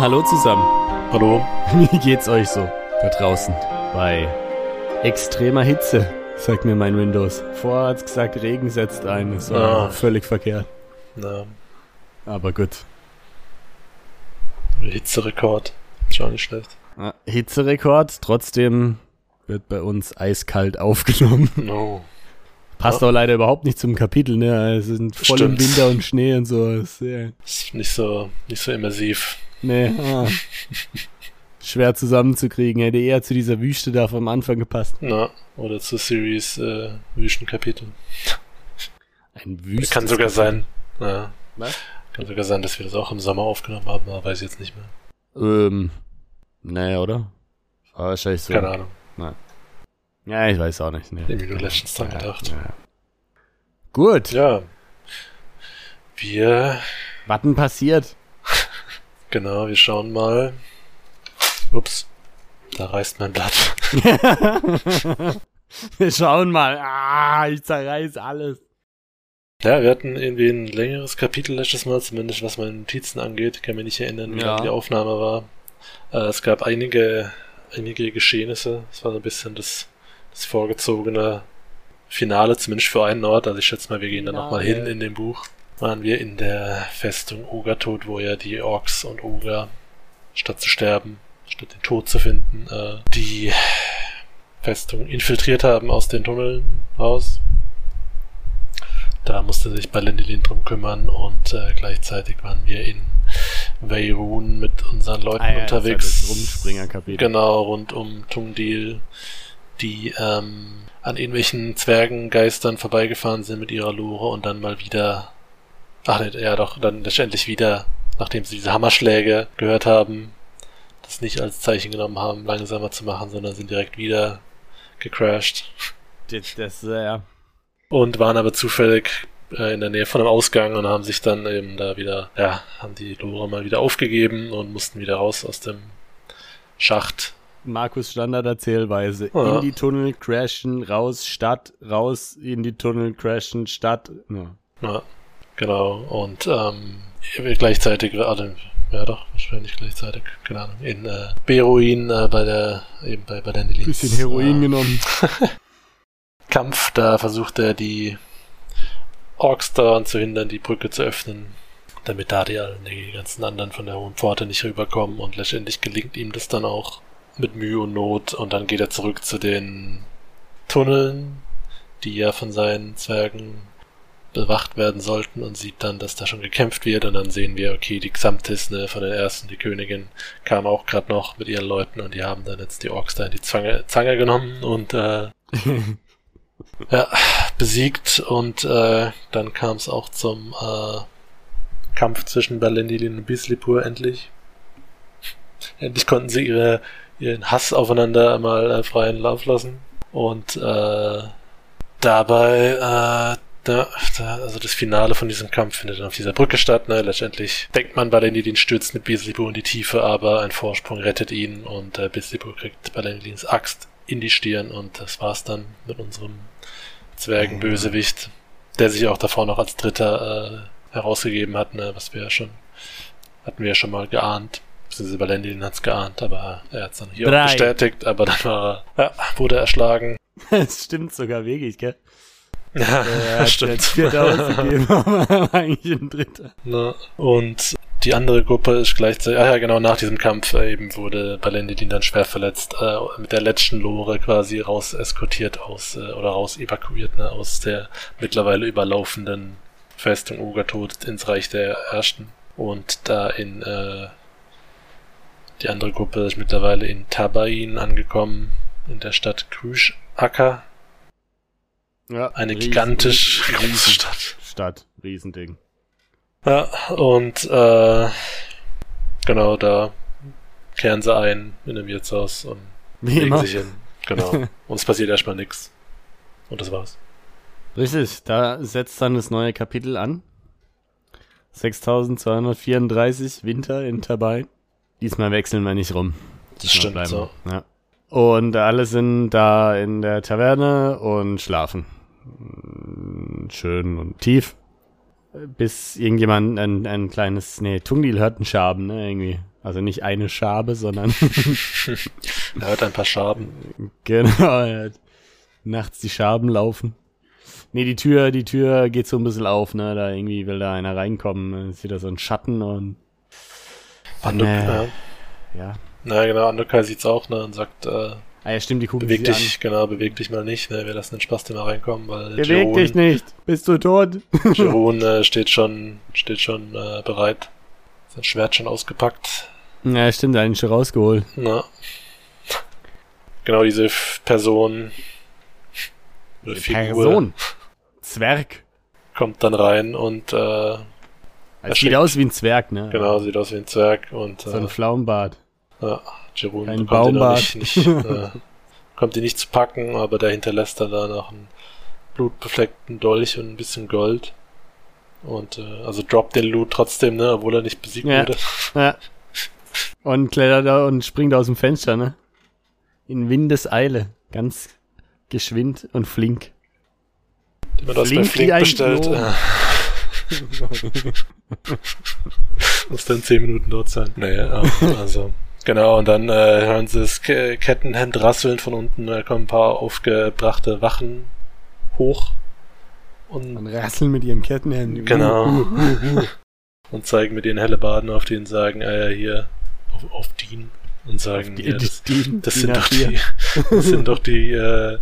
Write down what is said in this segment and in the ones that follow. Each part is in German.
Hallo zusammen. Hallo. Wie geht's euch so da draußen bei extremer Hitze? Sagt mir mein Windows. Vorher hat's gesagt, Regen setzt ein. Das war Ah. völlig verkehrt. Na, Aber gut. Hitzerekord. Ist auch nicht schlecht. Ja, Hitzerekord, trotzdem wird bei uns eiskalt aufgenommen. No. Passt auch leider überhaupt nicht zum Kapitel, ne? Es sind voll im. Winter und Schnee und so. Ist, ja, Ist nicht so, nicht so immersiv. Nee, ah. Schwer zusammenzukriegen. Hätte eher zu dieser Wüste da vom Anfang gepasst. Na, oder zur Series äh, Wüstenkapitel. Ein Wüste. Kann sogar sein. Ja. Was? Kann sogar sein, dass wir das auch im Sommer aufgenommen haben, aber weiß ich jetzt nicht mehr. Ähm, naja, oder? War wahrscheinlich so. Keine Ahnung. Ja, ich weiß auch nicht. Nee. Irgendwie nur letztens dran gedacht. Ja, ja. Gut. Ja. Wir, Was denn passiert? Genau, wir schauen mal. Ups. Da reißt mein Blatt. Wir schauen mal. Ah, ich zerreiß alles. Ja, wir hatten irgendwie ein längeres Kapitel letztes Mal, zumindest was meine Notizen angeht. Ich kann mich nicht erinnern, wie Ja. lang die Aufnahme war. Äh, es gab einige, einige Geschehnisse. Es war so ein bisschen das, das vorgezogene Finale, zumindest für einen Ort. Also ich schätze mal, wir gehen da nochmal hin in dem Buch. Waren wir in der Festung Ogertod, wo ja die Orks und Oger, statt zu sterben, statt den Tod zu finden, äh, die Festung infiltriert haben aus den Tunneln raus. Da musste sich Balendilin drum kümmern und äh, gleichzeitig waren wir in Weirun mit unseren Leuten Ah, ja, unterwegs. Rumspringerkapitel. Genau, rund um Tungdil, die ähm, an irgendwelchen Zwergengeistern vorbeigefahren sind mit ihrer Lore und dann mal wieder, ach ja doch, dann letztendlich wieder, nachdem sie diese Hammerschläge gehört haben, das nicht als Zeichen genommen haben, langsamer zu machen, sondern sind direkt wieder gecrashed Das, das, ja. und waren aber zufällig äh, in der Nähe von einem Ausgang und haben sich dann eben da wieder, ja, haben die Lore mal wieder aufgegeben und mussten wieder raus aus dem Schacht. Markus Standarderzählweise. Ja. In die Tunnel crashen, raus, Stadt, raus, in die Tunnel crashen, Stadt. Ja. Ja, genau. Und ähm, gleichzeitig, also, ja doch, wahrscheinlich gleichzeitig, keine Ahnung, in äh, Beruin äh, bei der, eben bei, bei Dandelins, Bisschen Heroin äh, genommen. Kampf, da versucht er die Orks daran zu hindern, die Brücke zu öffnen, damit da die, die ganzen anderen von der Hohen Pforte nicht rüberkommen und letztendlich gelingt ihm das dann auch mit Mühe und Not und dann geht er zurück zu den Tunneln, die ja von seinen Zwergen bewacht werden sollten und sieht dann, dass da schon gekämpft wird und dann sehen wir, okay, die Xamtis, ne, von den ersten, die Königin, kam auch gerade noch mit ihren Leuten und die haben dann jetzt die Orks da in die Zange, Zange genommen und äh, ja, besiegt und äh, dann kam es auch zum äh, Kampf zwischen Balendilin und Bislipur endlich. Endlich konnten sie ihre, ihren Hass aufeinander mal äh, freien Lauf lassen. Und äh, dabei, äh, da, also das Finale von diesem Kampf findet dann auf dieser Brücke statt. Ne? Letztendlich denkt man, Balendilin stürzt mit Bislipur in die Tiefe, aber ein Vorsprung rettet ihn und äh, Bislipur kriegt Balendilins Axt in die Stirn und das war's dann mit unserem Zwergenbösewicht, der sich auch davor noch als Dritter äh, herausgegeben hat, ne, was wir ja schon, hatten wir ja schon mal geahnt. Beziehungsweise Balendilin hat's geahnt, aber er hat's dann hier Drei. auch bestätigt, aber dann war er, ja, wurde er erschlagen. Das stimmt sogar wirklich, gell? Ja, Er hat stimmt. Vierter ausgegeben, aber er eigentlich ein Dritter. Ne? Und die andere Gruppe ist gleichzeitig, ah ja genau, nach diesem Kampf äh, eben wurde Balendidin dann schwer verletzt, äh, mit der letzten Lore quasi raus eskortiert aus, äh, oder raus evakuiert, ne, aus der mittlerweile überlaufenden Festung Ogertod ins Reich der Ersten. Und da in, äh, die andere Gruppe ist mittlerweile in Tabain angekommen, in der Stadt Krüschacker, Ja, eine riesen- gigantisch große riesen- Stadt. Stadt, Riesending. Ja, und äh, genau, da kehren sie ein in einem Wirtshaus und Wie legen sich hin. Genau. und es passiert erstmal nichts. Und das war's. Richtig, da setzt dann das neue Kapitel an. 6234 Winter in Tabai. Diesmal wechseln wir nicht rum. Das stimmt so. Ja. Und alle sind da in der Taverne und schlafen. Mm, Schön und tief. Bis irgendjemand ein, ein kleines, nee, Tungdil hört einen Schaben, ne, irgendwie. Also nicht eine Schabe, sondern er hört ein paar Schaben. genau, er hat nachts die Schaben laufen. Nee, die Tür, die Tür geht so ein bisschen auf, ne? Da irgendwie will da einer reinkommen. Dann ist wieder so ein Schatten und. Anduk, Nee. ja. Ja. Na genau, Andokai sieht's auch, ne, und sagt, äh, Ah ja, stimmt, die gucken beweg dich, genau, beweg dich mal nicht, ne, wir lassen den Spaß mal reinkommen, weil an. Beweg dich Jeroen, nicht. Bist du tot? Jeroen äh, steht schon, steht schon äh, bereit. Sein Schwert schon ausgepackt. ja, stimmt, einen schon rausgeholt. Na. Genau diese Person oder Figur Person. Zwerg. kommt dann rein und äh, schick. sieht aus wie ein Zwerg, ne? genau, sieht aus wie ein Zwerg und So äh, ein Pflaumenbart. ja, Jeroen Kein bekommt ihn nicht, nicht äh, kommt ihn nicht zu packen, aber der hinterlässt dann da noch einen blutbefleckten Dolch und ein bisschen Gold. Und äh, also droppt den Loot trotzdem, ne, obwohl er nicht besiegt Ja. wurde. Ja. Und klettert da und springt aus dem Fenster, ne? In Windeseile. Ganz geschwind und flink. Man das bei Flink Flink bestellt. Äh, muss dann zehn Minuten dort sein. Naja, also. Genau, und dann äh, hören sie das Ke Kettenhemd rasseln von unten, da kommen ein paar aufgebrachte Wachen hoch und Und rasseln mit ihren Kettenhänden. Genau. und zeigen mit ihren Hellebarden auf den sagen, äh, hier, auf, auf Dean und sagen, Die, ja, das, die, das die sind doch dir. die, das sind doch die äh,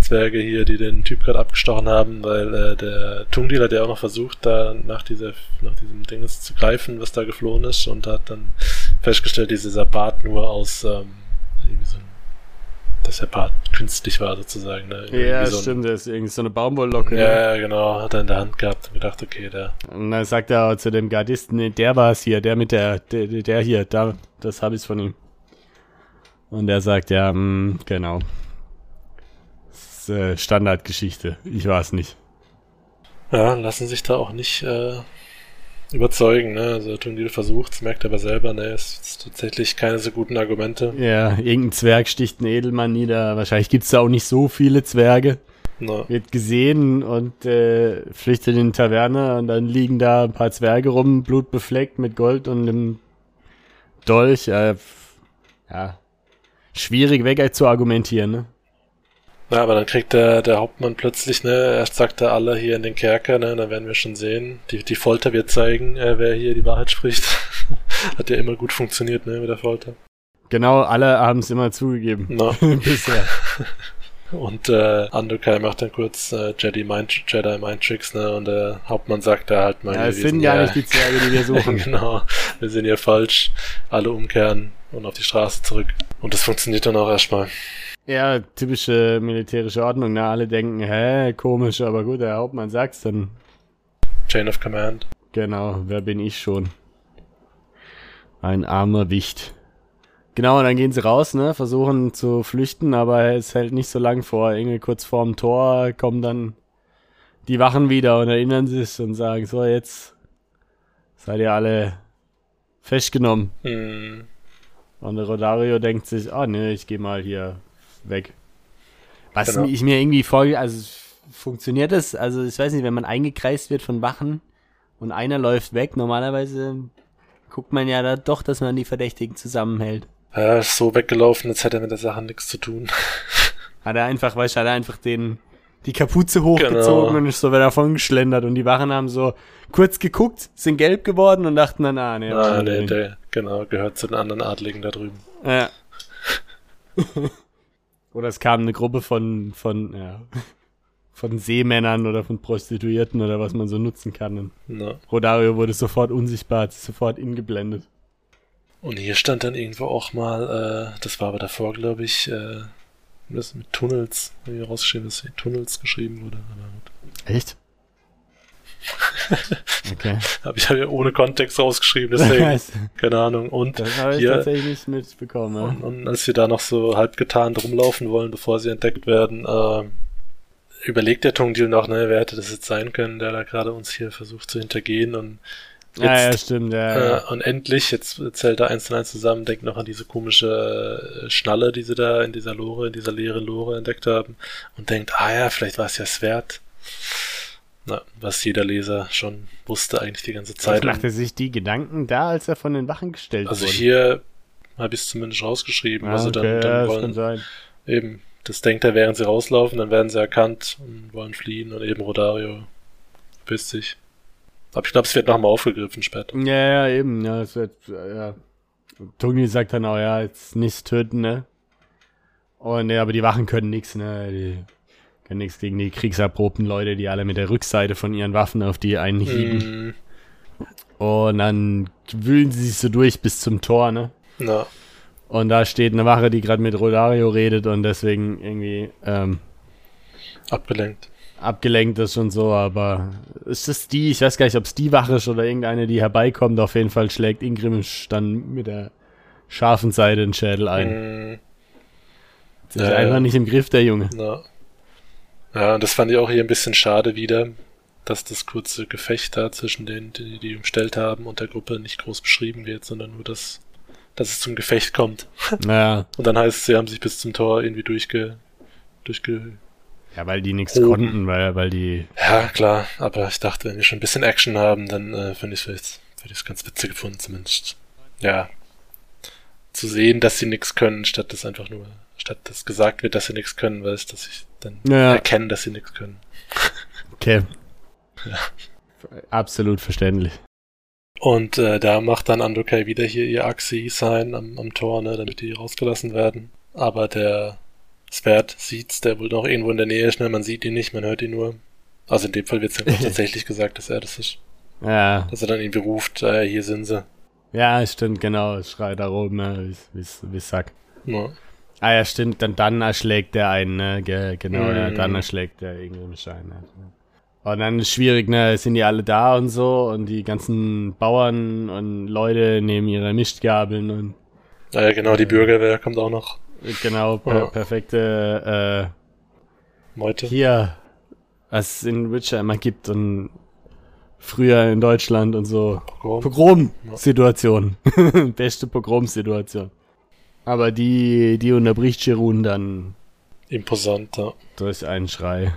Zwerge hier, die den Typ gerade abgestochen haben, weil äh, der Tungdeal hat ja auch noch versucht, da nach dieser, nach diesem Dinges zu greifen, was da geflohen ist, und hat dann festgestellt, dass dieser Bart nur aus ähm, so ein, dass der Bart künstlich war sozusagen. Ne? Irgendwie Ja, so ein- stimmt, das ist irgendwie so eine Baumwolllocke. ne? Ja, ja, genau, hat er in der Hand gehabt und gedacht, okay, der Und dann sagt er zu dem Gardisten, nee, der war es hier, der mit der, der, der hier, da, das habe ich von ihm. Und er sagt, ja, mh, genau. Das ist äh, Standardgeschichte, ich weiß nicht. Ja, lassen sich da auch nicht äh, überzeugen. Ne? Also Tungdil versucht, merkt aber selber, ne, es ist tatsächlich keine so guten Argumente. Ja, irgendein Zwerg sticht einen Edelmann nieder. Wahrscheinlich gibt's da auch nicht so viele Zwerge. Na, Wird gesehen und äh, flüchtet in die Taverne und dann liegen da ein paar Zwerge rum, blutbefleckt mit Gold und einem Dolch. Äh, ja, schwierig weg zu argumentieren, ne? Ja, aber dann kriegt der, der Hauptmann plötzlich, ne, erst sagt er alle hier in den Kerker, ne, dann werden wir schon sehen. Die, die Folter wird zeigen, äh, wer hier die Wahrheit spricht. Hat ja immer gut funktioniert, ne, mit der Folter. Genau, alle haben es immer zugegeben. Na, Bisher. und äh, Andokai macht dann kurz äh, Jedi Mind, Jedi Mind Tricks, ne, und der Hauptmann sagt da halt mal, Ja, es wir sind ja nicht die Zwerge, die wir suchen. genau, wir sind hier falsch. Alle umkehren und auf die Straße zurück. Und das funktioniert dann auch erstmal. Ja, typische militärische Ordnung. Na, alle denken, hä, komisch, aber gut, der Hauptmann sagt's dann. Chain of Command. Genau, wer bin ich schon? Ein armer Wicht. Genau, und dann gehen sie raus, ne, versuchen zu flüchten, aber es hält nicht so lang vor. Irgendwie kurz vorm Tor kommen dann die Wachen wieder und erinnern sich und sagen, so, jetzt seid ihr alle festgenommen. Hm, Und der Rodario denkt sich, ah ne, ich gehe mal hier weg. Was Genau. ich mir irgendwie vorge... Also funktioniert das? Also ich weiß nicht, wenn man eingekreist wird von Wachen und einer läuft weg, normalerweise guckt man ja da doch, dass man die Verdächtigen zusammenhält. er ist so weggelaufen, als hätte er mit der Sache nichts zu tun. Hat er einfach, weißt du, hat er einfach den, die Kapuze hochgezogen Genau. und ist so wieder davon geschlendert und die Wachen haben so kurz geguckt, sind gelb geworden und dachten dann, ah ne, ah, nicht. der, genau, gehört zu den anderen Adligen da drüben. Ja. oder es kam eine Gruppe von, von, ja, von Seemännern oder von Prostituierten oder was man so nutzen kann. Na. Rodario wurde sofort unsichtbar, hat sich sofort ingeblendet. Und hier stand dann irgendwo auch mal, äh, das war aber davor, glaube ich, äh, das mit Tunnels, wie rausgeschrieben ist, Tunnels geschrieben wurde. Echt? Okay. Hab ich ja ohne Kontext rausgeschrieben, deswegen, das keine Ahnung. Und, habe ich Hier- tatsächlich nicht mitbekommen. und, Ja. und als sie da noch so halb getarnt rumlaufen wollen, bevor sie entdeckt werden, äh, überlegt der Tungdeal noch, ne, wer hätte das jetzt sein können, der da gerade uns hier versucht zu hintergehen und Ja, ja, jetzt stimmt, ja. Äh, ja. und endlich, jetzt zählt er eins und eins zusammen, denkt noch an diese komische äh, Schnalle, die sie da in dieser Lore, in dieser leeren Lore entdeckt haben und denkt, ah ja, vielleicht war es ja Svert. Na, was jeder Leser schon wusste eigentlich die ganze Was Zeit. macht er sich die Gedanken da, als er von den Wachen gestellt Also wurde? hier habe ich es zumindest rausgeschrieben. Ah, also okay, dann, ja, dann das wollen sein. eben, das denkt er, während sie rauslaufen, dann werden sie erkannt und wollen fliehen und eben Rodario wisst sich. Aber ich glaube, es wird nochmal aufgegriffen später. Ja, ja, eben, ja, es wird, ja. Toni sagt dann auch, ja, jetzt nichts töten, ne? Und ja, aber die Wachen können nichts, ne? Die können nichts gegen die kriegserprobten Leute, die alle mit der Rückseite von ihren Waffen auf die einen hieben. Mm, Und dann wühlen sie sich so durch bis zum Tor, ne? na, Und da steht eine Wache, die gerade mit Rodario redet und deswegen irgendwie ähm, abgelenkt. abgelenkt ist und so, aber ist das die, ich weiß gar nicht, ob es die Wache ist oder irgendeine, die herbeikommt, auf jeden Fall schlägt Ingrimisch dann mit der scharfen Seite den Schädel ein. Mm, ist Ja, einfach ja. nicht im Griff, der Junge. na. Ja, und das fand ich auch hier ein bisschen schade wieder, dass das kurze Gefecht da zwischen denen, die die umstellt haben und der Gruppe nicht groß beschrieben wird, sondern nur, dass, dass es zum Gefecht kommt. Ja, Und dann heißt es, sie haben sich bis zum Tor irgendwie durchge, durchge, ja weil die nichts Oben. konnten, weil, weil die, Ja, klar, aber ich dachte, wenn wir schon ein bisschen Action haben, dann äh, finde ich es hätte ich es ganz witzig gefunden, zumindest. Ja. Zu sehen, dass sie nichts können, statt dass einfach nur, statt dass gesagt wird, dass sie nichts können, weil es, dass ich dann Ja. erkenne, dass sie nichts können. okay. Absolut verständlich. Und äh, da macht dann Andokai wieder hier ihr Axi-Sign am, am Tor, ne, damit die rausgelassen werden. Aber der Svert sieht's, der wohl noch irgendwo in der Nähe ist, ne, man sieht ihn nicht, man hört ihn nur. Also in dem Fall wird's dann auch tatsächlich gesagt, dass er das ist. Ja, Dass er dann irgendwie ruft, äh, hier sind sie. ja, stimmt, genau, schreit da oben, ne, wie, wie, wie Sack. Ja. Ah ja, stimmt, dann, dann erschlägt der einen, ne? Ge genau, ja, Mhm. dann erschlägt der irgendwie Schein. Ne? Und dann ist schwierig, ne? Sind die alle da und so und die ganzen Bauern und Leute nehmen ihre Mischgabeln und Ah ja, genau, die Bürgerwehr kommt auch noch. äh, genau, per Ja. perfekte Meute. äh, hier, was es in Witcher immer gibt und früher in Deutschland und so. Pogrom. Pogrom-Situation. Beste Pogrom-Situation. Aber die, die unterbricht Cherun dann Imposant, ja. durch einen Schrei.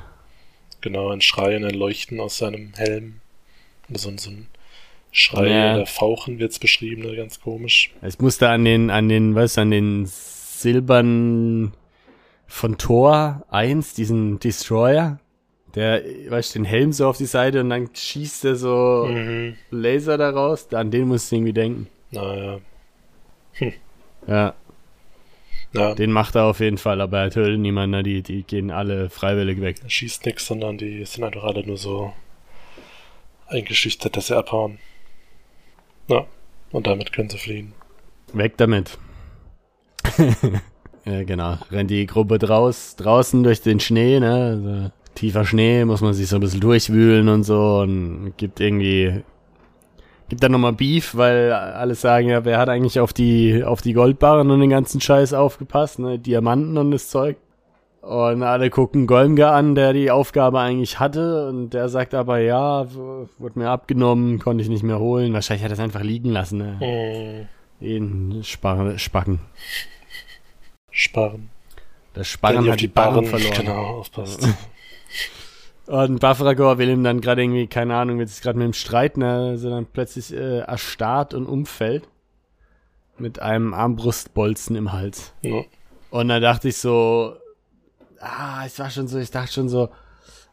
Genau, ein Schrei und ein Leuchten aus seinem Helm. So, ein- so ein Schrei Ja. oder Fauchen wird's beschrieben, ne, ganz komisch. Es musste an den, an den, was, an den Silbern von Thor 1, diesen Destroyer, der, weißt du, den Helm so auf die Seite und dann schießt er so Mhm. Laser daraus. An den musst du irgendwie denken. Naja. Ja, Ja, den macht er auf jeden Fall, aber er tötet niemanden, ne? die, die gehen alle freiwillig weg. er schießt nix, sondern die sind einfach alle nur so eingeschüchtert, dass sie abhauen. Ja, und damit können sie fliehen. Weg damit. ja, genau. Rennt die Gruppe draus, draußen durch den Schnee, ne? Also, tiefer Schnee, muss man sich so ein bisschen durchwühlen und so und gibt irgendwie, gibt dann nochmal Beef, weil alle sagen, ja, wer hat eigentlich auf die, auf die Goldbarren und den ganzen Scheiß aufgepasst, ne? Diamanten und das Zeug. Und alle gucken Golmgar an, der die Aufgabe eigentlich hatte und der sagt aber, ja, wurde mir abgenommen, konnte ich nicht mehr holen. Wahrscheinlich hat er es einfach liegen lassen, ne? Mhm. Den Spar Spacken. Sparren die auf hat die die Barren Barren verloren. Genau, aufpasst. Und Bafragor will ihm dann gerade irgendwie, keine Ahnung, wird sich gerade mit ihm streiten, ne, so dann plötzlich äh, erstarrt und umfällt. Mit einem Armbrustbolzen im Hals. Ja. Und da dachte ich so, ah, es war schon so, ich dachte schon so,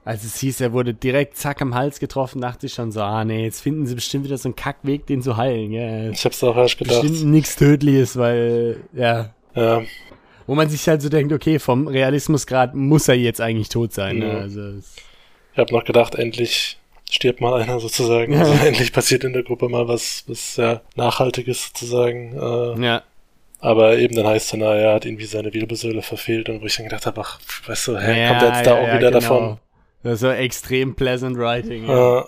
als es hieß, er wurde direkt zack am Hals getroffen, dachte ich schon so, ah nee, jetzt finden sie bestimmt wieder so einen Kackweg, den zu heilen, gell. Ich hab's auch erst gedacht. Bestimmt nichts Tödliches, weil, ja, Ja, Wo man sich halt so denkt, okay, vom Realismusgrad muss er jetzt eigentlich tot sein. Ne? Ja. Also, es- ich hab noch gedacht, endlich stirbt mal einer sozusagen. Also endlich passiert in der Gruppe mal was, was ja nachhaltiges sozusagen. Äh, ja, Aber eben dann heißt es, na, er hat irgendwie seine Wirbelsäule verfehlt und wo ich dann gedacht habe, ach, weißt du, hä, ja, kommt er jetzt da ja, auch ja, wieder genau. davon? Das ist so extrem pleasant writing. Ja.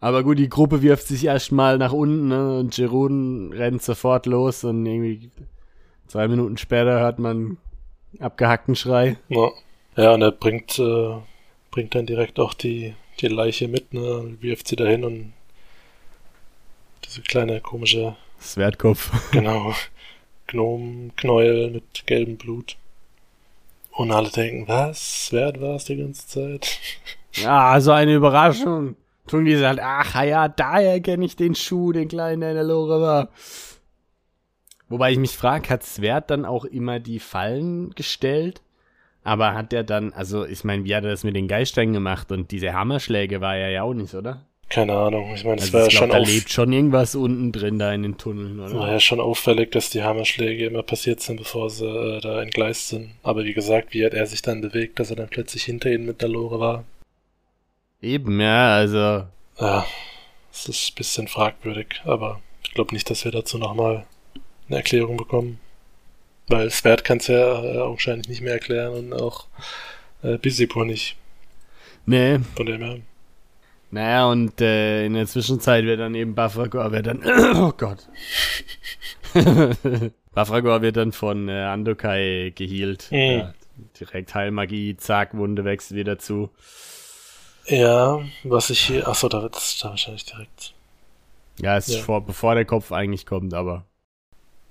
Aber gut, die Gruppe wirft sich erstmal nach unten ne? und Jerun rennt sofort los und irgendwie zwei Minuten später hört man abgehackten Schrei. ja. ja, und er bringt, äh, bringt dann direkt auch die, die Leiche mit, ne, und wirft sie dahin und diese kleine komische, Swertkopf. genau, Gnomenknäuel mit gelbem Blut. Und alle denken, was? Wer war es die ganze Zeit? Ja, so eine Überraschung. Tun die sagt, ach ja, daher kenne ich den Schuh, den kleinen, der in der Lore war. Wobei ich mich frage, hat Svert dann auch immer die Fallen gestellt? Aber hat er dann, also ich meine, wie hat er das mit den Geistern gemacht? Und diese Hammerschläge war er ja auch nicht, oder? Keine Ahnung. Ich meine, es Also war ja schon da lebt schon irgendwas unten drin da in den Tunneln, oder? war ja schon auffällig, dass die Hammerschläge immer passiert sind, bevor sie äh, da entgleist sind. Aber wie gesagt, wie hat er sich dann bewegt, dass er dann plötzlich hinter ihnen mit der Lore war? Eben, ja, also Ja, es ist ein bisschen fragwürdig, aber ich glaube nicht, dass wir dazu nochmal eine Erklärung bekommen. Weil Svert kann es ja äh, augenscheinlich nicht mehr erklären und auch äh, Bisipur nicht. nee, Von dem her. Naja, und äh, in der Zwischenzeit wird dann eben Bafragor wird dann. Oh Gott. Bafragor wird dann von äh, Andokai gehealt. Mhm. Ja, direkt Heilmagie, zack, Wunde wächst wieder zu. Ja, was ich hier. Achso, da wird es da wahrscheinlich direkt. Ja, ist Ja. Vor, bevor der Kopf eigentlich kommt, aber.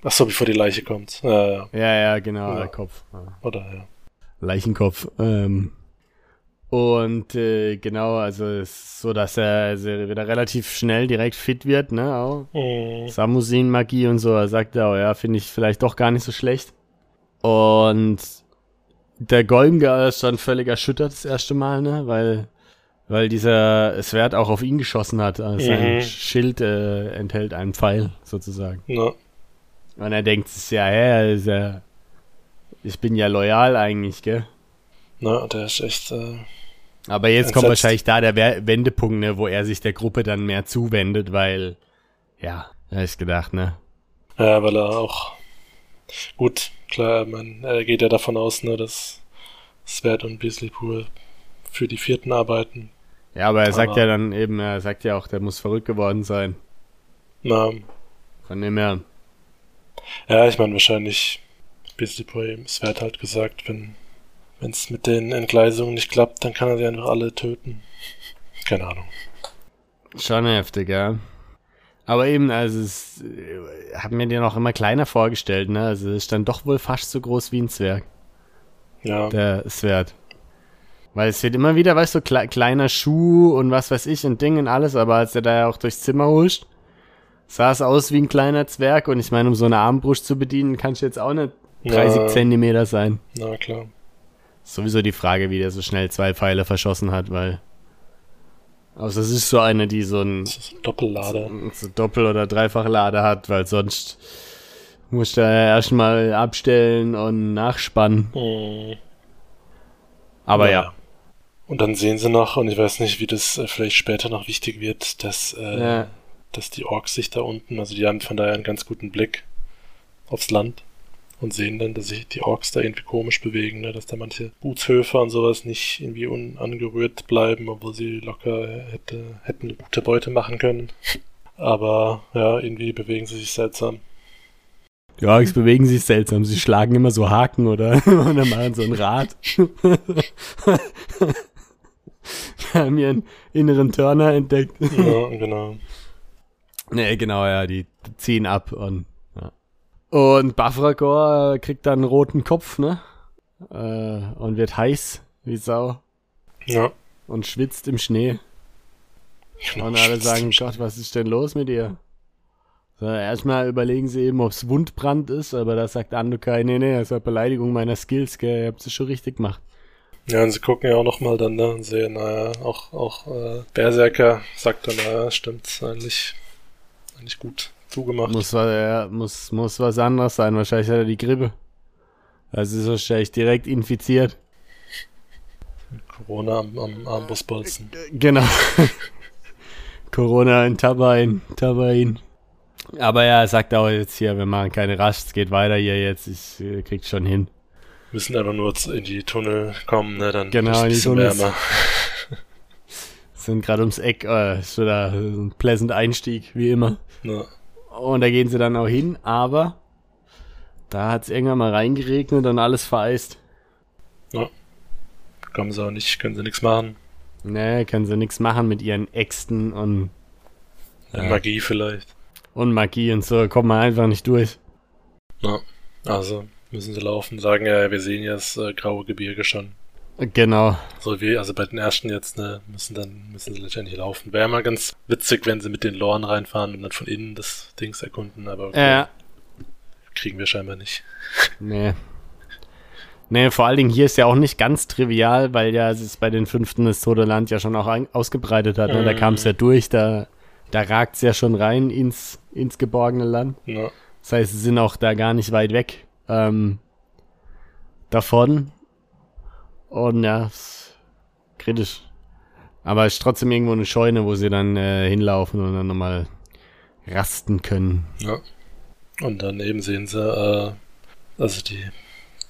Achso, bevor die Leiche kommt. Ja, ja. Ja, ja, genau, Ja. der Kopf. Oder ja. Leichenkopf. Ähm, und äh, genau, also es ist so, dass er also wieder relativ schnell direkt fit wird, ne? Auch. Mhm. Samusin-Magie und so. Er sagt ja, oh ja, finde ich vielleicht doch gar nicht so schlecht. Und der Golmgar ist dann völlig erschüttert das erste Mal, ne? Weil, weil dieser Svert auch auf ihn geschossen hat. Also sein Mhm. Schild äh, enthält einen Pfeil, sozusagen. Ja. Und er denkt sich, ja, hä, ist ja, ich bin ja loyal eigentlich, gell? Na, der ist echt. Äh, Aber jetzt kommt wahrscheinlich da der We- Wendepunkt, ne, wo er sich der Gruppe dann mehr zuwendet, weil, ja, da ist gedacht, ne? ja, weil er auch. Gut, klar, man, er geht ja davon aus, ne, dass Svert und Bislipur für die vierten arbeiten. Ja, aber er sagt Aber- ja dann eben, er sagt ja auch, der muss verrückt geworden sein. Na, Von dem her, ja, ich meine, wahrscheinlich Bislipur eben Svert halt gesagt, wenn es mit den Entgleisungen nicht klappt, dann kann er sie einfach alle töten. Keine Ahnung. schon heftig, ja. Aber eben, also es äh, hat mir den auch immer kleiner vorgestellt, ne? Also es ist dann doch wohl fast so groß wie ein Zwerg, Ja, der Svert. Weil es wird immer wieder, weißt du, kle kleiner Schuh und was weiß ich und Ding und alles, aber als er da ja auch durchs Zimmer huscht, sah es aus wie ein kleiner Zwerg und ich meine, um so eine Armbrust zu bedienen, kannst du jetzt auch nicht 30 Ja. Zentimeter sein. na klar. Sowieso die Frage, wie der so schnell zwei Pfeile verschossen hat, weil. Also es ist so eine, die so ein Das ist ein Doppellader. so Doppel- oder Dreifachlader hat, weil sonst musst du ja erstmal abstellen und nachspannen. Mhm. Aber ja. Und dann sehen sie noch, und ich weiß nicht, wie das äh, vielleicht später noch wichtig wird, dass, äh, Ja. Dass die Orks sich da unten, also die haben von daher einen ganz guten Blick aufs Land und sehen dann, dass sich die Orks da irgendwie komisch bewegen, ne? dass da manche Gutshöfe und sowas nicht irgendwie unangerührt bleiben, obwohl sie locker hätte, hätten eine gute Beute machen können. Aber ja, irgendwie bewegen sie sich seltsam. Die Orks bewegen sich seltsam. Sie schlagen immer so Haken oder und dann machen so ein Rad. Wir haben ihren inneren Turner entdeckt. Ja, genau. Nee, genau, ja, die ziehen ab und ja. Und Bafragor kriegt dann einen roten Kopf, ne? Äh, und wird heiß wie Sau Ja. und schwitzt im Schnee. Und alle sagen, Gott, was ist denn los mit ihr? So, erstmal überlegen sie eben, ob es Wundbrand ist, aber da sagt Andukai, nee, nee, das ist eine Beleidigung meiner Skills, gell, ihr habt es schon richtig gemacht. Ja, und sie gucken ja auch nochmal dann, ne, und sehen, naja, auch, auch äh, Berserker sagt dann, naja, stimmt, eigentlich, eigentlich gut zugemacht. Muss, ja, muss, muss was anderes sein, wahrscheinlich hat er die Grippe. Also ist wahrscheinlich direkt infiziert. Corona am, am Armbrustbolzen. Genau. Corona in Tabain, Tabain. Aber ja, er sagt auch jetzt hier, wir machen keine Rast, es geht weiter hier jetzt, ich äh, krieg's schon hin. Müssen einfach nur in die Tunnel kommen, ne, dann Genau, ist es wärmer. Sind gerade ums Eck, äh, ist wieder ein pleasant Einstieg, wie immer. Ne, Und da gehen sie dann auch hin, aber da hat's irgendwann mal reingeregnet und alles vereist. kommen sie auch nicht, können sie nichts machen. Nee, können sie nichts machen mit ihren Äxten und, Ja. Magie vielleicht. und Magie und so, kommt man einfach nicht durch. Ja. Also müssen sie laufen, sagen ja, wir sehen ja das äh, graue Gebirge schon. Genau. So wie, also bei den ersten jetzt, ne, müssen dann, müssen sie letztendlich laufen. Wäre mal ganz witzig, wenn sie mit den Loren reinfahren und dann von innen das Dings erkunden, aber okay, Ja. kriegen wir scheinbar nicht. Nee. Nee, vor allen Dingen hier ist ja auch nicht ganz trivial, weil ja es ist bei den fünften das Tote Land ja schon auch ausgebreitet hat. Ne? Da Mhm. kam es ja durch, da, da ragt es ja schon rein ins, ins geborgene Land. Ja, Das heißt, sie sind auch da gar nicht weit weg ähm, davon. Und ja, ist kritisch. Aber es ist trotzdem irgendwo eine Scheune, wo sie dann äh, hinlaufen und dann nochmal rasten können. ja. Und dann eben sehen sie, äh, also die,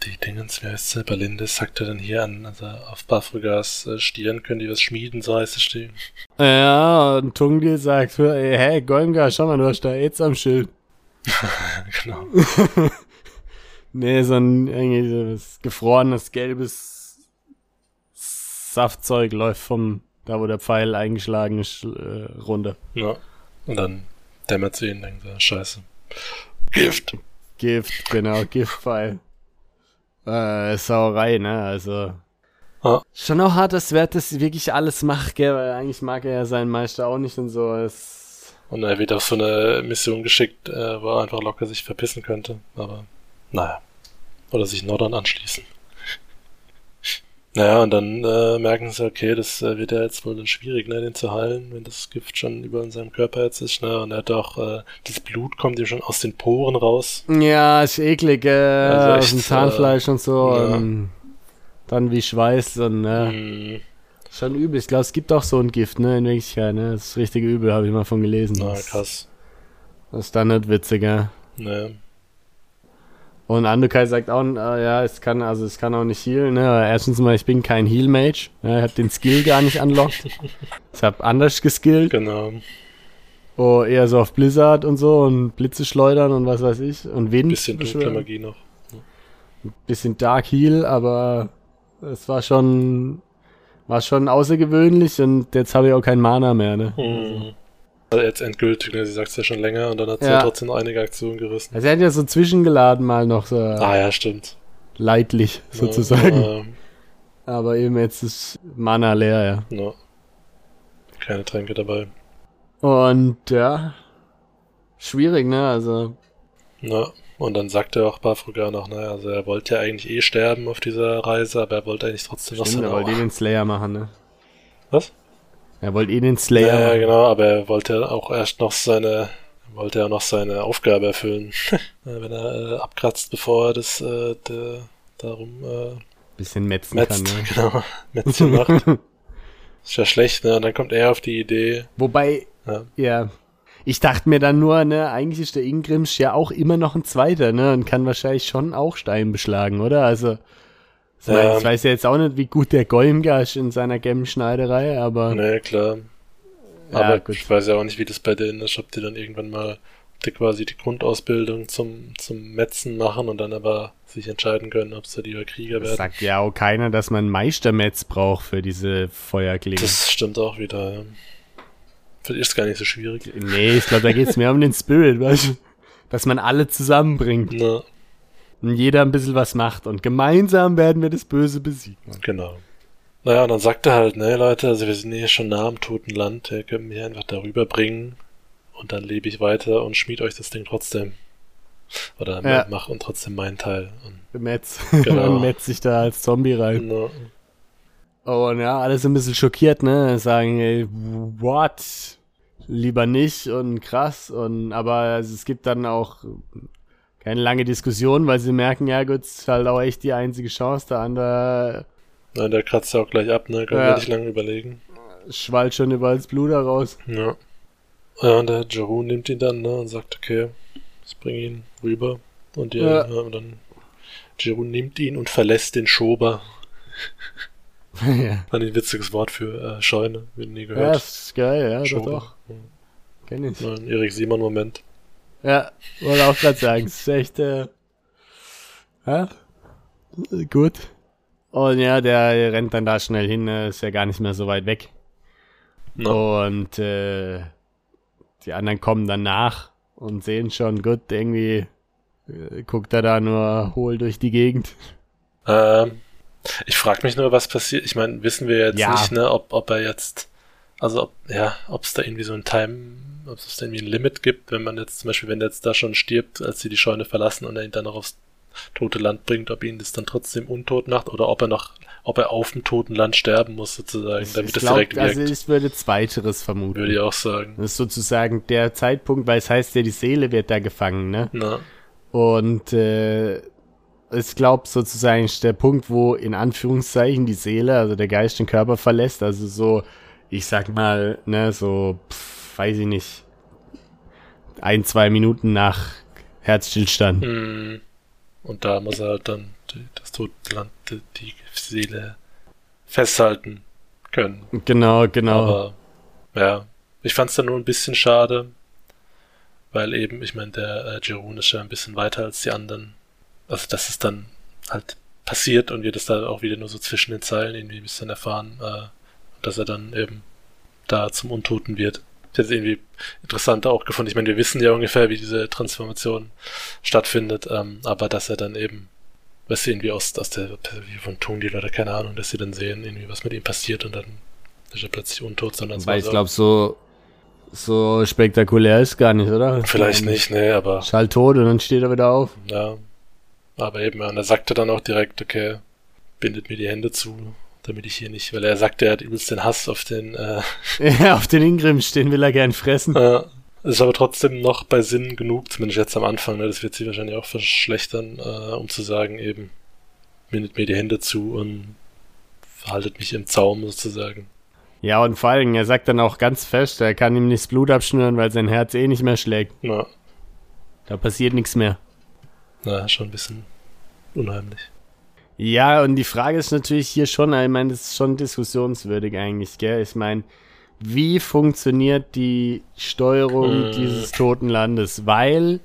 die Dingens, wie heißt sie, Berlindes, sagt er dann hier an, also auf Bafrigas äh, Stirn können die was schmieden, so heißt es die. Ja, und Tungli sagt, hey, Golmgar, schau mal, du hast da AIDS am Schild. genau. Nee, so ein irgendwie so gefrorenes, gelbes Saftzeug läuft vom, da wo der Pfeil eingeschlagen ist, äh, runter. Ja. Und dann dämmert sie ihn, denkt sie, scheiße. Gift. Gift, genau, Giftpfeil. Äh, Sauerei, ne, also. Ja. Schon auch hart, dass Wert das wirklich alles macht, gell, weil eigentlich mag er ja seinen Meister auch nicht und so. Es, Und er wird auf so eine Mission geschickt, äh, wo er einfach locker sich verpissen könnte. Aber naja. Oder sich Nordern anschließen. Naja, und dann äh, merken sie, okay, das äh, wird ja jetzt wohl dann schwierig, ne, den zu heilen, wenn das Gift schon über in seinem Körper jetzt ist, ne? Und er hat auch, äh, das Blut kommt ihm schon aus den Poren raus. ja, ist eklig, äh, Also aus echt, dem Zahnfleisch und so. ja. Und dann wie Schweiß und, ne. Hm, Schon übel. Ich glaube, es gibt auch so ein Gift, ne, in Wirklichkeit, ne. Das ist richtig übel, habe ich mal von gelesen. na, krass. das ist dann nicht witziger. Ne. Und Andukai sagt auch, äh, ja, es kann, also es kann auch nicht healen, ne. Erstens mal, ich bin kein Heal-Mage. Ja, ich hab den Skill gar nicht unlocked. ich hab anders geskillt. Genau. Oh, eher so auf Blizzard und so und Blitze schleudern und was weiß ich. Und Wind. Bisschen dunkle. Magie noch. Bisschen Dark Heal, aber es war schon, war schon außergewöhnlich und jetzt habe ich auch kein Mana mehr, ne. Hm. Also jetzt endgültig, ne? Sie sagt es ja schon länger und dann hat sie Ja. ja trotzdem noch einige Aktionen gerissen. Also er hat ja so zwischengeladen mal noch so Ah ja, stimmt. leidlich sozusagen. Ja, ähm, Aber eben jetzt ist Mana leer, ja. ja. Keine Tränke dabei. Und ja, schwierig, ne? Also, Ja. Und dann sagt er auch Bafruga noch, ne, also er wollte ja eigentlich eh sterben auf dieser Reise, aber er wollte eigentlich trotzdem noch stimmt, er wollte eh den Slayer machen, ne? Was? Er wollte eh den Slayer Ja, genau, aber er wollte auch erst noch seine, wollte ja noch seine Aufgabe erfüllen. Wenn er äh, abkratzt, bevor er das äh, de, darum äh, Bisschen metzen metzt, kann, ne? genau, Metzchen macht. Ist ja schlecht, ne? Und dann kommt er auf die Idee, Wobei, ja, ja, ich dachte mir dann nur, ne, eigentlich ist der Ingrimsch ja auch immer noch ein Zweiter, ne? Und kann wahrscheinlich schon auch Stein beschlagen, oder? Also, ich, mein, Ja. ich weiß ja jetzt auch nicht, wie gut der Golmgar ist in seiner Gemmenschneiderei, aber ne, klar. ja, Aber gut. ich weiß ja auch nicht, wie das bei denen ist, ob die dann irgendwann mal die quasi die Grundausbildung zum, zum Metzen machen und dann aber sich entscheiden können, ob sie lieber Krieger Das werden. sagt ja auch keiner, dass man Meistermetz braucht für diese Feuerklinge. Das stimmt auch wieder, ja. Vielleicht ist gar nicht so schwierig. Nee, ich glaube, da geht's mehr um den Spirit, weißt du? Dass man alle zusammenbringt Na, und jeder ein bisschen was macht und gemeinsam werden wir das Böse besiegen. genau. Naja, und dann sagt er halt, ne Leute, also wir sind hier schon nah am toten Land, ihr könnt mich einfach darüber bringen und dann lebe ich weiter und schmied euch das Ding trotzdem. Oder Ja. mach und trotzdem meinen Teil. Und, Metz. Genau. und metz sich da als Zombie rein. na, Oh, und ja, alles ein bisschen schockiert, ne? Sagen, ey, what? Lieber nicht und krass. Und aber es gibt dann auch keine lange Diskussion, weil sie merken, ja gut, es ist halt auch echt die einzige Chance. Der andere na, der kratzt ja auch gleich ab, ne? Können Ja. wir nicht lange überlegen. schwallt schon überall das Blut heraus. Ja. Ja, und der Jeru nimmt ihn dann, ne, und sagt, okay, ich bringe ihn rüber. Und, die, Ja. ja. und dann Jeru nimmt ihn und verlässt den Schober. ja. Ich ein witziges Wort für äh, Scheune, wenn nie ja, gehört. ist geil, ja, doch, Schober. doch. Kenn ich. Ein Erik Simon-Moment. Ja, wollte auch gerade sagen, es ist echt, äh, ja, gut. Und ja, der rennt dann da schnell hin, äh, ist ja gar nicht mehr so weit weg. Na, Und äh, die anderen kommen dann nach und sehen schon, gut, irgendwie Äh, guckt er da nur hohl durch die Gegend. Ähm, ich frage mich nur, was passiert. Ich meine, wissen wir jetzt Ja. nicht, ne, ob, ob er jetzt, also ob, ja, ob es da irgendwie so ein Time, ob es irgendwie ein Limit gibt, wenn man jetzt zum Beispiel, wenn der jetzt da schon stirbt, als sie die Scheune verlassen und er ihn dann noch aufs tote Land bringt, ob ihn das dann trotzdem untot macht oder ob er noch, ob er auf dem toten Land sterben muss sozusagen, damit ich das glaub, direkt wirkt. also ich würde zweiteres vermuten. würde ich auch sagen. Das ist sozusagen der Zeitpunkt, weil es heißt ja, die Seele wird da gefangen, ne? Na, Und äh, ich glaube sozusagen ist der Punkt, wo in Anführungszeichen die Seele, also der Geist den Körper verlässt, also so, ich sag mal, ne, so, pff, weiß ich nicht, ein, zwei Minuten nach Herzstillstand. hm. Und da muss er halt dann das tote Land, die, die Seele festhalten können. Genau, genau. Aber ja, ich fand es dann nur ein bisschen schade, weil eben, ich meine, der äh, Jerun ist ja ein bisschen weiter als die anderen. Also, dass es dann halt passiert und wir das da auch wieder nur so zwischen den Zeilen irgendwie ein bisschen erfahren, äh, dass er dann eben da zum Untoten wird. Ich hätte es irgendwie interessanter auch gefunden. Ich meine, wir wissen ja ungefähr, wie diese Transformation stattfindet, ähm, aber dass er dann eben, was sie irgendwie aus, aus der, wie von Tungdil oder keine Ahnung, dass sie dann sehen, irgendwie, was mit ihm passiert und dann ist er plötzlich untot, sondern Weil ich glaube, so, so spektakulär ist gar nicht, oder? Vielleicht nicht, nee, aber Ist halt tot und dann steht er wieder auf. ja. Aber eben, und er sagte dann auch direkt, okay, bindet mir die Hände zu, damit ich hier nicht, weil er sagte, er hat übelst den Hass auf den, äh, Ja, auf den Ingrims stehen will er gern fressen. äh ist aber trotzdem noch bei Sinn genug, zumindest jetzt am Anfang, ne, das wird sie wahrscheinlich auch verschlechtern, äh, um zu sagen, eben, bindet mir die Hände zu und haltet mich im Zaum sozusagen. Ja, und vor allem, er sagt dann auch ganz fest, er kann ihm nicht das Blut abschnüren, weil sein Herz eh nicht mehr schlägt. Na, Da passiert nichts mehr. na, schon ein bisschen unheimlich. Ja, und die Frage ist natürlich hier schon, ich meine, das ist schon diskussionswürdig eigentlich, gell? Ich meine, wie funktioniert die Steuerung Hm. dieses toten Landes? Weil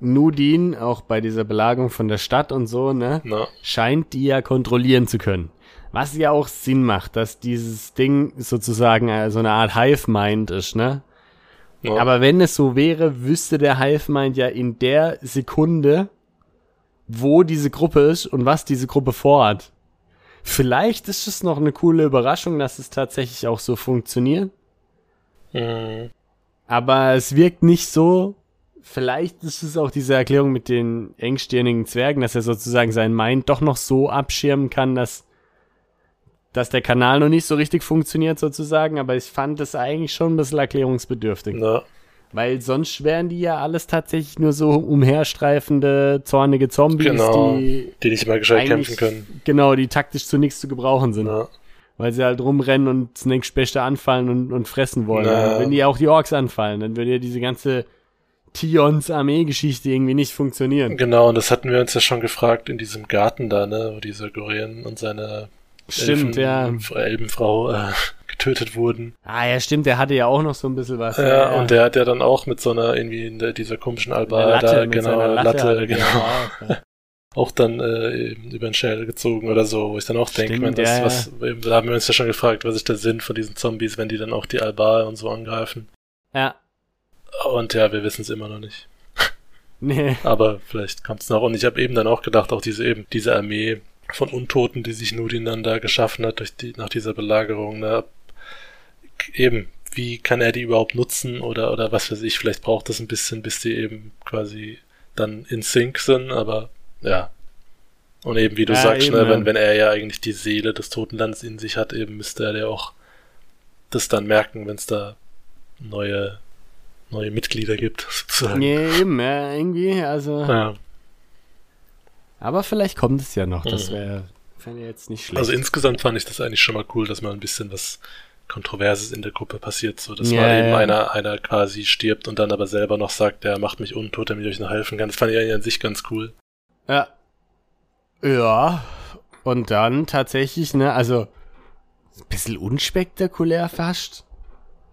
Nudin, auch bei dieser Belagerung von der Stadt und so, ne, Na, scheint die ja kontrollieren zu können. Was ja auch Sinn macht, dass dieses Ding sozusagen äh, so eine Art Hive-Mind ist, ne? na, Aber wenn es so wäre, wüsste der Hive-Mind ja in der Sekunde, wo diese Gruppe ist und was diese Gruppe vorhat. Vielleicht ist es noch eine coole Überraschung, dass es tatsächlich auch so funktioniert. mm, Aber es wirkt nicht so. Vielleicht ist es auch diese Erklärung mit den engstirnigen Zwergen, dass er sozusagen sein Mind doch noch so abschirmen kann, dass, dass der Kanal noch nicht so richtig funktioniert sozusagen. Aber ich fand es eigentlich schon ein bisschen erklärungsbedürftig. na, Weil sonst wären die ja alles tatsächlich nur so umherstreifende, zornige Zombies, Genau. die die nicht mal gescheit kämpfen können. genau, die taktisch zu nichts zu gebrauchen sind. Na, Weil sie halt rumrennen und Snake-Spechte anfallen und, und fressen wollen. Na. Wenn die auch die Orks anfallen, dann würde ja diese ganze Tions Armeegeschichte irgendwie nicht funktionieren. Genau, und das hatten wir uns ja schon gefragt in diesem Garten da, ne, wo dieser Gorien und seine Stimmt, ja. Elbenfrau äh, getötet wurden. Ah ja, stimmt, der hatte ja auch noch so ein bisschen was. Ja, und der hat ja dann auch mit so einer, irgendwie in der, dieser komischen Alba, Latte, da, genau, Latte, Latte, genau, auch, ja. auch dann äh, eben über den Schädel gezogen oder so, wo ich dann auch denke, man, ja, was, da haben wir uns ja schon gefragt, was ist der Sinn von diesen Zombies, wenn die dann auch die Alba und so angreifen. ja. Und ja, wir wissen es immer noch nicht. Nee. Aber vielleicht kommt es noch. Und ich habe eben dann auch gedacht, auch diese eben, diese Armee von Untoten, die sich Nudin dann da geschaffen hat durch die, nach dieser Belagerung, ne? Eben, wie kann er die überhaupt nutzen oder, oder was weiß ich, vielleicht braucht das ein bisschen, bis die eben quasi dann in Sync sind, aber ja. Und eben, wie du Ja, sagst, eben, ne, ja. wenn, wenn er ja eigentlich die Seele des Totenlands in sich hat, eben müsste er ja auch das dann merken, wenn es da neue, neue Mitglieder gibt, sozusagen. Nee, eben, ja, irgendwie, also. Ja. Aber vielleicht kommt es ja noch, das Mhm. wäre wär jetzt nicht schlecht. Also insgesamt fand ich das eigentlich schon mal cool, dass mal ein bisschen was Kontroverses in der Gruppe passiert, so dass Ja, mal eben ja. einer, einer quasi stirbt und dann aber selber noch sagt, der macht mich untot, damit ich euch noch helfen kann. Das fand ich eigentlich an sich ganz cool. Ja. Ja. Und dann tatsächlich, ne, also ein bisschen unspektakulär fast.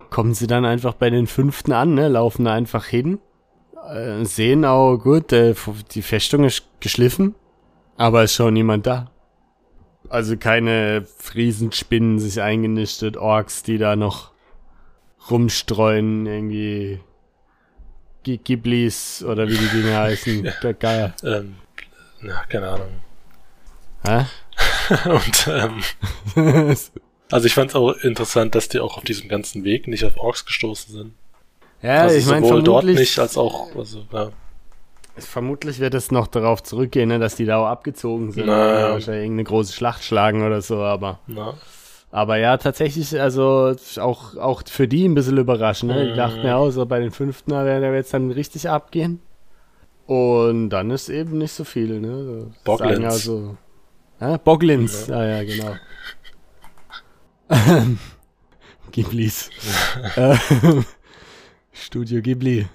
Kommen sie dann einfach bei den Fünften an, ne, laufen da einfach hin, äh, sehen auch, gut, äh, die Festung ist geschliffen, aber ist schon niemand da. Also keine Friesenspinnen sich eingenistet, Orks, die da noch rumstreuen, irgendwie Ghiblis oder wie die Dinge heißen. Ja. Geil. Ähm, na, keine Ahnung. Hä? Und ähm, also ich fand es auch interessant, dass die auch auf diesem ganzen Weg nicht auf Orks gestoßen sind. ja, also ich meine, sowohl dort nicht als auch, also ja. Vermutlich wird es noch darauf zurückgehen, ne, dass die da auch abgezogen sind. Na. Wahrscheinlich irgendeine große Schlacht schlagen oder so, aber. Na, Aber ja, tatsächlich, also auch, auch für die ein bisschen überraschend. Ne? Die Mhm. dachten ja auch, so bei den fünften, da wird es dann richtig abgehen. Und dann ist eben nicht so viel. Ne? Boglins. Also, ja, Boglins, ja, ja, genau. Ghiblis. Ähm, Studio Ghibli.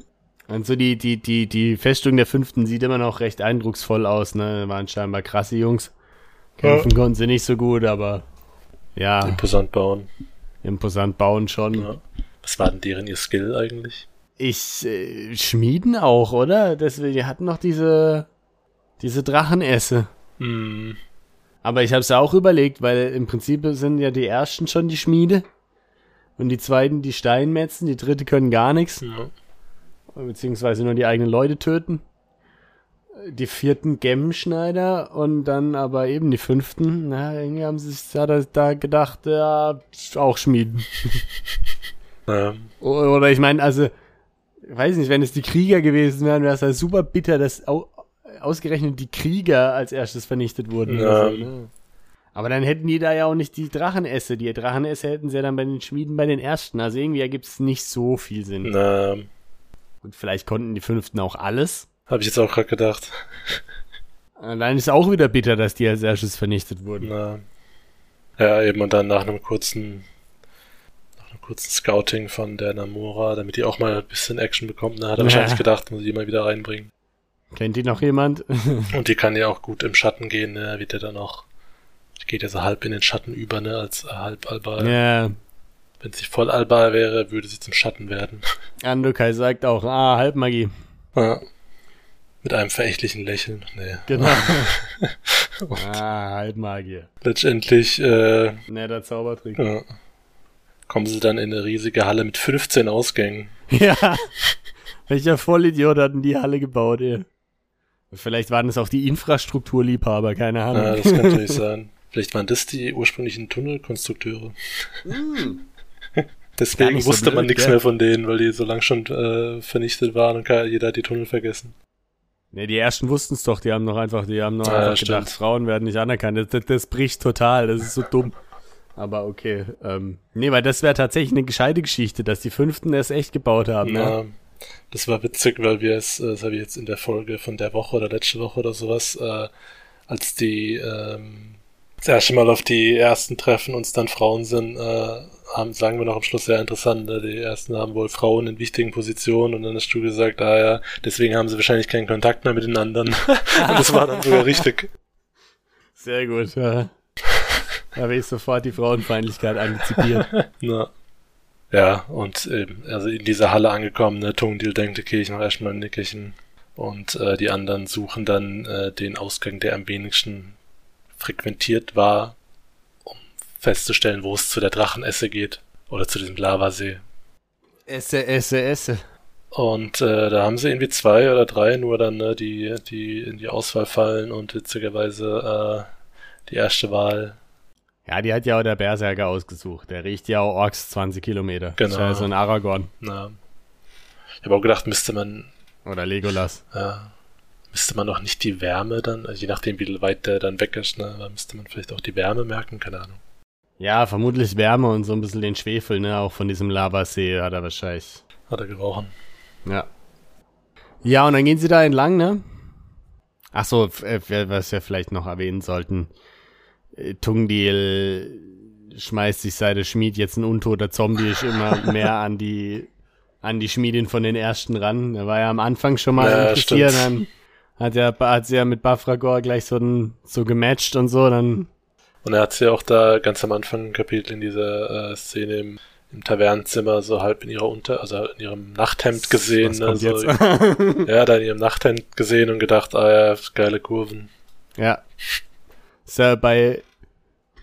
Also die, die, die, die Festung der fünften sieht immer noch recht eindrucksvoll aus, ne? Waren scheinbar krasse Jungs. Kämpfen konnten sie nicht so gut, aber ja, imposant bauen. imposant bauen schon. Ja. Was war denn deren ihr Skill eigentlich? Ich, äh, Schmieden auch, oder? Deswegen, die hatten noch diese, diese Drachenesse. Hm, Aber ich habe es auch überlegt, weil im Prinzip sind ja die ersten schon die Schmiede. Und die zweiten die Steinmetzen, die dritte können gar nichts. ja. Beziehungsweise nur die eigenen Leute töten. Die vierten Gemmenschneider und dann aber eben die fünften. Na, irgendwie haben sie sich da, da gedacht, ja, auch Schmieden. O- Oder ich meine, also, ich weiß nicht, wenn es die Krieger gewesen wären, wäre es halt super bitter, dass au ausgerechnet die Krieger als erstes vernichtet wurden. Ja. So, ne? Aber dann hätten die da ja auch nicht die Drachenesse. Die Drachenesse hätten sie ja dann bei den Schmieden bei den ersten. Also irgendwie ergibt es nicht so viel Sinn. na, Und vielleicht konnten die fünften auch alles. habe ich jetzt auch gerade gedacht. Dann ist auch wieder bitter, dass die als erstes vernichtet wurden. Na, ja, eben und dann nach einem kurzen, nach einem kurzen Scouting von der Namora, damit die auch mal ein bisschen Action bekommt, ne, hat er Ja. wahrscheinlich gedacht, muss ich die mal wieder reinbringen. Kennt die noch jemand? Und die kann ja auch gut im Schatten gehen, ne, wird ja dann auch, die geht ja so halb in den Schatten über, ne, als halb Alba. ja. Wenn sie voll Alba wäre, würde sie zum Schatten werden. Andokai sagt auch, ah, Halbmagie. Ja. Mit einem verächtlichen Lächeln. Nee. Genau. ah, Halbmagie. Letztendlich, äh, Netter Zaubertrick. ja, kommen sie dann in eine riesige Halle mit 15 Ausgängen. Ja. Welcher Vollidiot hat denn die Halle gebaut, ey? Vielleicht waren es auch die Infrastrukturliebhaber, keine Ahnung. Ja, das kann natürlich sein. Vielleicht waren das die ursprünglichen Tunnelkonstrukteure. Gar Deswegen so wusste man blöd, nichts gell? mehr von denen, weil die so lang schon äh, vernichtet waren und jeder hat die Tunnel vergessen. Ne, die ersten wussten es doch, die haben noch einfach, die haben noch Ah, einfach gedacht. Frauen werden nicht anerkannt. Das, das, das bricht total, das ist so dumm. Aber okay. Ähm, nee, weil das wäre tatsächlich eine gescheite Geschichte, dass die Fünften es echt gebaut haben, ne? Ja, das war witzig, weil wir es, äh, das habe ich jetzt in der Folge von der Woche oder letzte Woche oder sowas, äh, als die ähm, das erste Mal auf die ersten Treffen uns dann Frauen sind, äh, haben, sagen wir noch am Schluss sehr interessant, ne? die ersten haben wohl Frauen in wichtigen Positionen und dann hast du gesagt, ah ja, deswegen haben sie wahrscheinlich keinen Kontakt mehr mit den anderen. und das war dann sogar richtig. Sehr gut, ja. Da habe ich sofort die Frauenfeindlichkeit antizipiert. Na. Ja, und eben, also in dieser Halle angekommen, ne, Tungdil denkt, okay, ich mach erstmal ein Nickerchen. Und äh, die anderen suchen dann äh, den Ausgang, der am wenigsten frequentiert war, um festzustellen, wo es zu der Drachenesse geht. Oder zu diesem Lavasee. Esse, esse, esse. Und äh, da haben sie irgendwie zwei oder drei nur dann, ne, die, die in die Auswahl fallen und witzigerweise äh, die erste Wahl Ja, die hat ja auch der Berserker ausgesucht. Der riecht ja auch Orks 20 Kilometer. Das ist Genau. ja so ein Aragorn. Na, ich habe auch gedacht, müsste man, Oder Legolas. ja, müsste man doch nicht die Wärme dann, also je nachdem, wie weit der dann weg ist, ne, müsste man vielleicht auch die Wärme merken, keine Ahnung. Ja, vermutlich Wärme und so ein bisschen den Schwefel, ne? Auch von diesem Lavasee hat er wahrscheinlich. Hat er gerochen. Ja. Ja, und dann gehen sie da entlang, ne? Ach so, f- äh, was wir vielleicht noch erwähnen sollten. Äh, Tungdil schmeißt sich seit der Schmied jetzt ein untoter Zombie ist immer mehr an die an die Schmiedin von den ersten ran. Er war ja am Anfang schon mal Ja, interessiert, dann hat er hat sie ja mit Bafragor gleich so ein, so gematcht und so, dann Und er hat sie auch da ganz am Anfang im Kapitel in dieser äh, Szene im, im Tavernenzimmer so halb in ihrer Unter, also in ihrem Nachthemd gesehen, was ne, kommt so, jetzt? ja, da in ihrem Nachthemd gesehen und gedacht, ah ja, geile Kurven. Ja. Ist ja bei,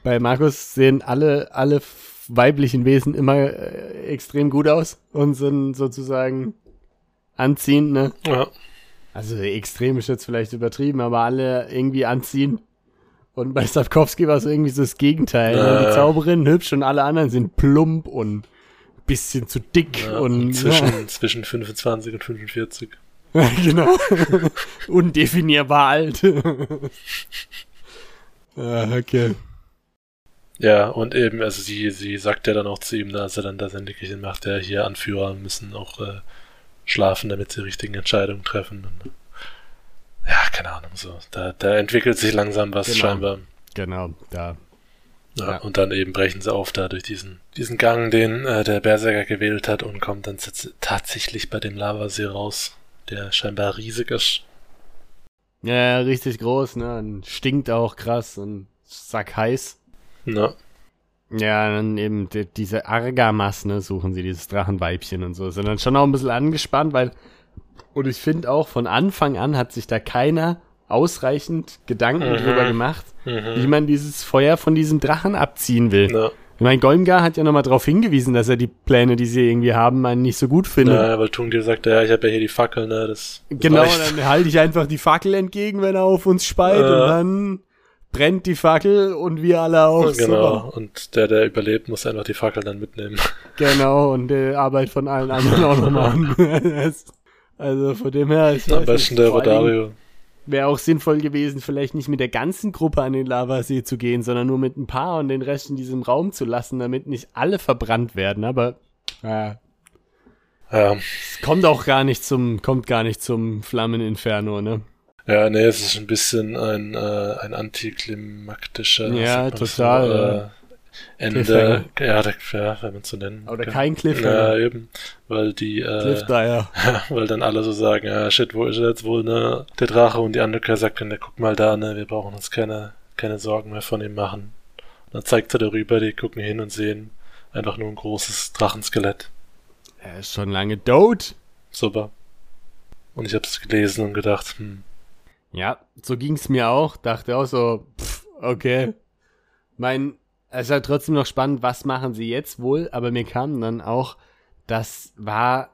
bei Markus sehen alle, alle weiblichen Wesen immer äh, extrem gut aus und sind sozusagen anziehen, ne? Ja. Also extrem ist jetzt vielleicht übertrieben, aber alle irgendwie anziehen. Und bei Sapkowski war es irgendwie so das Gegenteil. Äh. Die Zauberin hübsch und alle anderen sind plump und bisschen zu dick ja und zwischen, zwischen 25 und 45. Ja, genau. Undefinierbar alt. ah, okay. Ja, und eben, also sie, sie sagt ja dann auch zu ihm, als er dann das Endliche macht, ja, hier Anführer müssen auch äh, schlafen, damit sie richtigen Entscheidungen treffen. Und, ja, keine Ahnung, so. Da, da entwickelt sich langsam was Genau. scheinbar. Genau, da. Ja, Ja. Und dann eben brechen sie auf da durch diesen, diesen Gang, den äh, der Berserker gewählt hat und kommt dann tats- tatsächlich bei dem Lavasee raus, der scheinbar riesig ist. Ja, richtig groß, ne? Und stinkt auch krass und sack heiß. Na, Ja, dann eben die, diese Argamas, ne, suchen sie, dieses Drachenweibchen und so. Sind dann schon auch ein bisschen angespannt, weil, und ich finde auch, von Anfang an hat sich da keiner ausreichend Gedanken Mhm. drüber gemacht, wie mhm. man dieses Feuer von diesem Drachen abziehen will. Na, Ich meine, Golmgar hat ja nochmal darauf hingewiesen, dass er die Pläne, die sie irgendwie haben, einen nicht so gut findet. na, weil Tungdir sagt, ja, ich habe ja hier die Fackel, ne, das, das genau, reicht. dann halte ich einfach die Fackel entgegen, wenn er auf uns speit Ja. und dann brennt die Fackel und wir alle auch. Genau, Super. und der, der überlebt, muss einfach die Fackel dann mitnehmen. Genau, und die Arbeit von allen anderen auch noch machen. Das- also von dem her ist Am besten der Rodario. Wäre auch sinnvoll gewesen, vielleicht nicht mit der ganzen Gruppe an den Lavasee zu gehen, sondern nur mit ein paar und den Rest in diesem Raum zu lassen, damit nicht alle verbrannt werden. Aber ja, Ja, es kommt auch gar nicht zum, kommt gar nicht zum Flammeninferno, ne? Ja, nee, es ist ein bisschen ein, äh, ein antiklimaktischer Ja, total, So, ja. äh, Ende, ja, der, ja, wenn man so nennen Oder kann. kein Ja, Cliffhanger. eben, weil die, äh, weil dann alle so sagen, ja, shit, wo ist er jetzt wohl, ne, der Drache und die Anduka sagt dann, ja, guck mal da, ne, wir brauchen uns keine, keine Sorgen mehr von ihm machen. Und dann zeigt er darüber, die gucken hin und sehen einfach nur ein großes Drachenskelett. Er ist schon lange tot. Super. Und ich hab's gelesen und gedacht, hm, Ja, so ging's mir auch. Dachte auch so, pff, okay. Mein, es ist halt trotzdem noch spannend, was machen sie jetzt wohl, aber mir kam dann auch, das war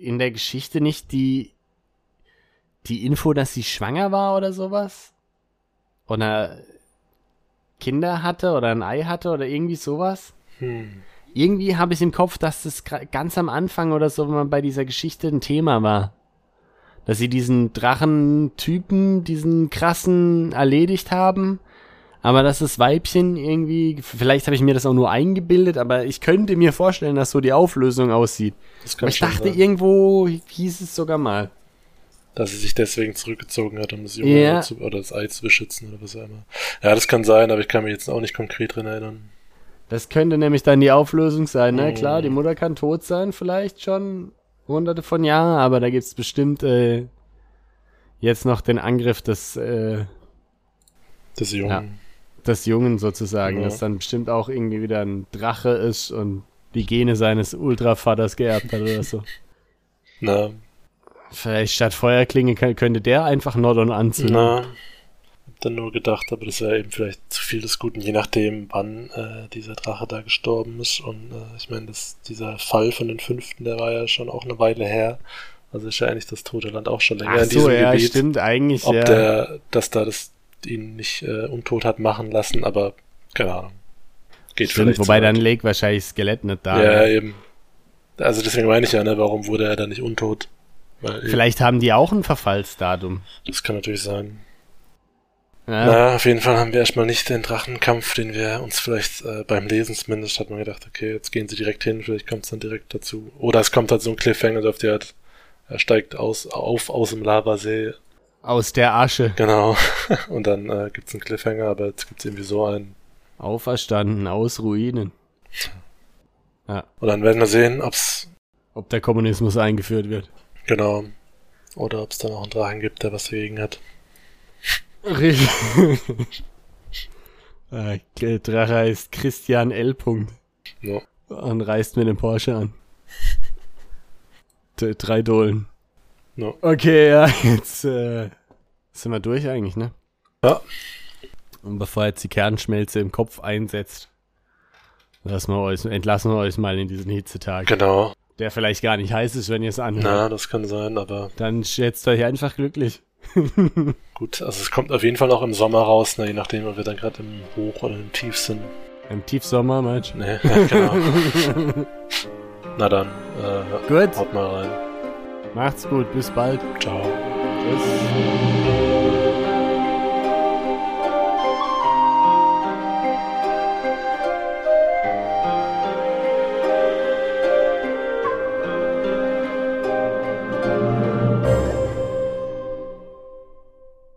in der Geschichte nicht die, die Info, dass sie schwanger war oder sowas? Oder Kinder hatte oder ein Ei hatte oder irgendwie sowas? hm, Irgendwie habe ich im Kopf, dass das ganz am Anfang oder so, wenn man bei dieser Geschichte ein Thema war. Dass sie diesen Drachentypen, diesen krassen, erledigt haben. Aber dass das Weibchen irgendwie, vielleicht habe ich mir das auch nur eingebildet, aber ich könnte mir vorstellen, dass so die Auflösung aussieht. Aber ich dachte, sein, irgendwo hieß es sogar mal. dass sie sich deswegen zurückgezogen hat, um das Junge Ja. zu, oder das Ei zu beschützen oder was auch immer. Ja, das kann sein, aber ich kann mich jetzt auch nicht konkret dran erinnern. Das könnte nämlich dann die Auflösung sein, ne? Oh. Klar, die Mutter kann tot sein, vielleicht schon hunderte von Jahren, aber da gibt's bestimmt äh, jetzt noch den Angriff des, äh, Das Jungen. Ja. des Jungen sozusagen, Ja. das dann bestimmt auch irgendwie wieder ein Drache ist und die Gene seines Ultravaters geerbt hat oder so. Na, Vielleicht statt Feuerklinge könnte der einfach Nordon anzünden. na, dann nur gedacht, aber das wäre eben vielleicht zu viel des Guten, je nachdem, wann äh, dieser Drache da gestorben ist. Und äh, ich meine, dieser Fall von den Fünften, der war ja schon auch eine Weile her. Also ist ja eigentlich das Tote Land auch schon länger Ach in so, diesem ja, Gebiet. stimmt, eigentlich, Ob ja. der, dass da das ihn nicht äh, untot hat machen lassen, aber keine Ahnung. Geht stimmt, vielleicht wobei dann legt wahrscheinlich Skelett nicht da. Ja, ne? eben. Also deswegen meine ich ja, ne, warum wurde er dann nicht untot? Weil eben, Vielleicht haben die auch ein Verfallsdatum. das kann natürlich sein. Ja, Na, auf jeden Fall haben wir erstmal nicht den Drachenkampf, den wir uns vielleicht äh, beim Lesen zumindest hat man gedacht, okay, jetzt gehen sie direkt hin, vielleicht kommt es dann direkt dazu. Oder es kommt halt so ein Cliffhanger, auf der er steigt aus, auf aus dem Lavasee, aus der Asche. genau, und dann äh, gibt's einen Cliffhanger, aber jetzt gibt's irgendwie so einen. Auferstanden aus Ruinen. Und dann werden wir sehen, ob's Ob der Kommunismus eingeführt wird. genau oder ob's dann auch einen Drachen gibt, der was dagegen hat. Richtig. Äh, der Drache heißt Christian L. Punkt Ja. und reist mit dem Porsche an. D drei Dolen. Ja. Okay, ja, jetzt äh, sind wir durch eigentlich, ne? Ja. Und bevor jetzt die Kernschmelze im Kopf einsetzt, lassen wir euch, entlassen wir euch mal in diesen Hitzetag. Genau. Der vielleicht gar nicht heiß ist, wenn ihr es anhört. Na, das kann sein, aber Dann schätzt euch einfach glücklich. gut. Also es kommt auf jeden Fall auch im Sommer raus, ne, je nachdem, ob wir dann gerade im Hoch- oder im Tief sind. Im Tiefsommer, Mensch. Ne, ja, genau. Na dann, äh, Gut, haut mal rein. macht's gut, bis bald. Ciao. Tschüss.